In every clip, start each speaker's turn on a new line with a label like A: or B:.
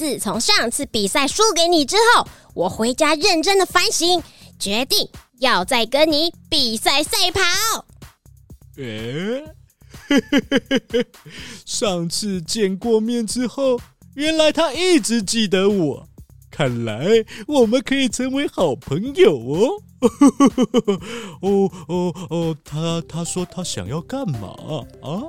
A: 自从上次比赛输给你之后，我回家认真的反省，决定要再跟你比赛赛跑。
B: 诶，上次见过面之后，原来他一直记得我，看来我们可以成为好朋友哦。哦哦哦，他他说他想要干嘛啊？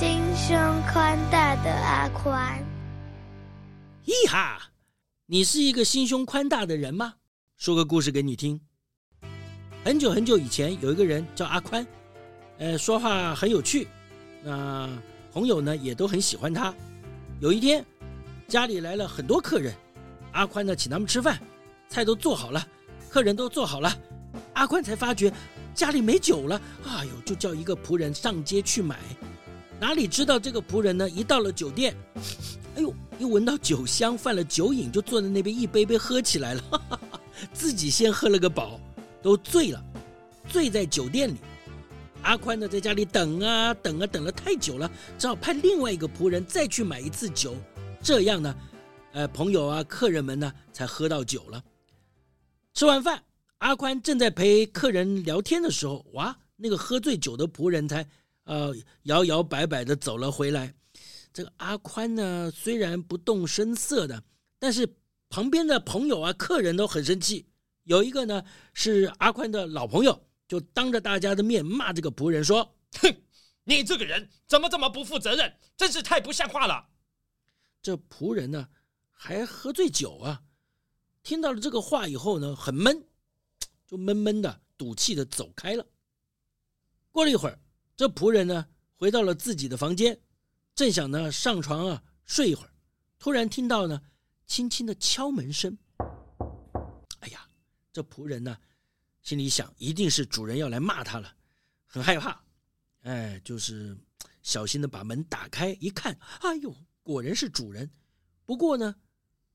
C: 心胸宽大的阿宽，
D: 咦哈！你是一个心胸宽大的人吗？说个故事给你听。很久很久以前，有一个人叫阿宽，呃，说话很有趣，那朋友呢也都很喜欢他。有一天。家里来了很多客人，阿宽呢请他们吃饭，菜都做好了，客人都坐好了，阿宽才发觉家里没酒了，哎呦，就叫一个仆人上街去买。哪里知道这个仆人呢，一到了酒店，哎呦，一闻到酒香，犯了酒瘾，就坐在那边一杯杯喝起来了，自己先喝了个饱，都醉了，醉在酒店里。阿宽呢在家里等啊等啊等了太久了，只好派另外一个仆人再去买一次酒。这样呢，呃，朋友啊，客人们呢，才喝到酒了。吃完饭，阿宽正在陪客人聊天的时候，哇，那个喝醉酒的仆人才呃摇摇摆摆的走了回来。这个阿宽呢，虽然不动声色的，但是旁边的朋友啊，客人都很生气。有一个呢，是阿宽的老朋友，就当着大家的面骂这个仆人说：“
E: 哼，你这个人怎么这么不负责任？真是太不像话了。”
D: 这仆人呢，还喝醉酒啊！听到了这个话以后呢，很闷，就闷闷的、赌气的走开了。过了一会儿，这仆人呢，回到了自己的房间，正想呢上床啊睡一会儿，突然听到呢轻轻的敲门声。哎呀，这仆人呢，心里想，一定是主人要来骂他了，很害怕。哎，就是小心的把门打开，一看，哎呦！果然是主人，不过呢，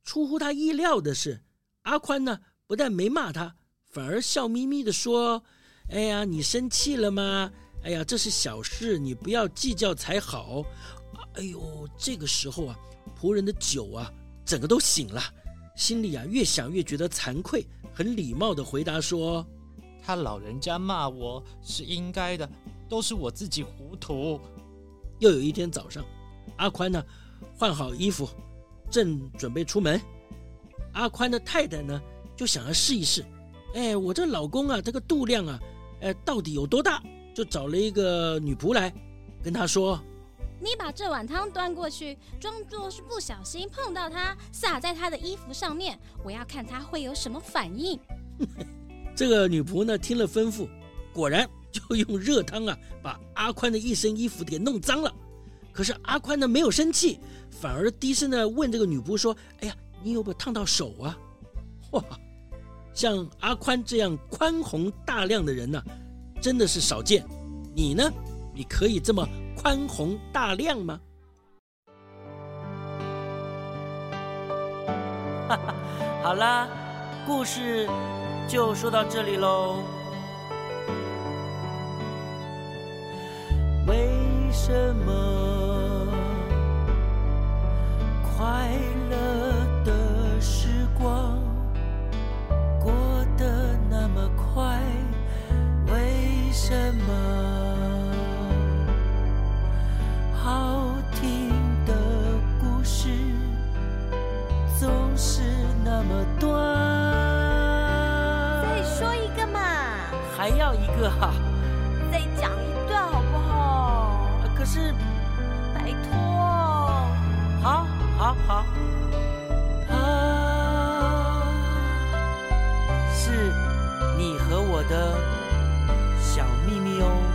D: 出乎他意料的是，阿宽呢不但没骂他，反而笑眯眯地说：“哎呀，你生气了吗？哎呀，这是小事，你不要计较才好。”哎呦，这个时候啊，仆人的酒啊，整个都醒了，心里啊越想越觉得惭愧，很礼貌的回答说：“
F: 他老人家骂我是应该的，都是我自己糊涂。”
D: 又有一天早上，阿宽呢，换好衣服，正准备出门，阿宽的太太呢就想要试一试，哎，我这老公啊，这个肚量啊，哎，到底有多大？就找了一个女仆来，跟他说：“
A: 你把这碗汤端过去，装作是不小心碰到他，洒在他的衣服上面。我要看他会有什么反应。
D: 这个女仆呢，听了吩咐，果然就用热汤啊，把阿宽的一身衣服给弄脏了。可是阿宽呢，没有生气，反而低声的问这个女仆说：“哎呀，你有没有烫到手啊？”哇，像阿宽这样宽宏大量的人呢、啊，真的是少见。你呢？你可以这么宽宏大量吗？
G: 哈哈，好啦，故事就说到这里喽。为什么还要一个哈、啊，
C: 再讲一段好不好？
G: 可是，
C: 拜托，
G: 好，好，好，啊，是你和我的小秘密哦。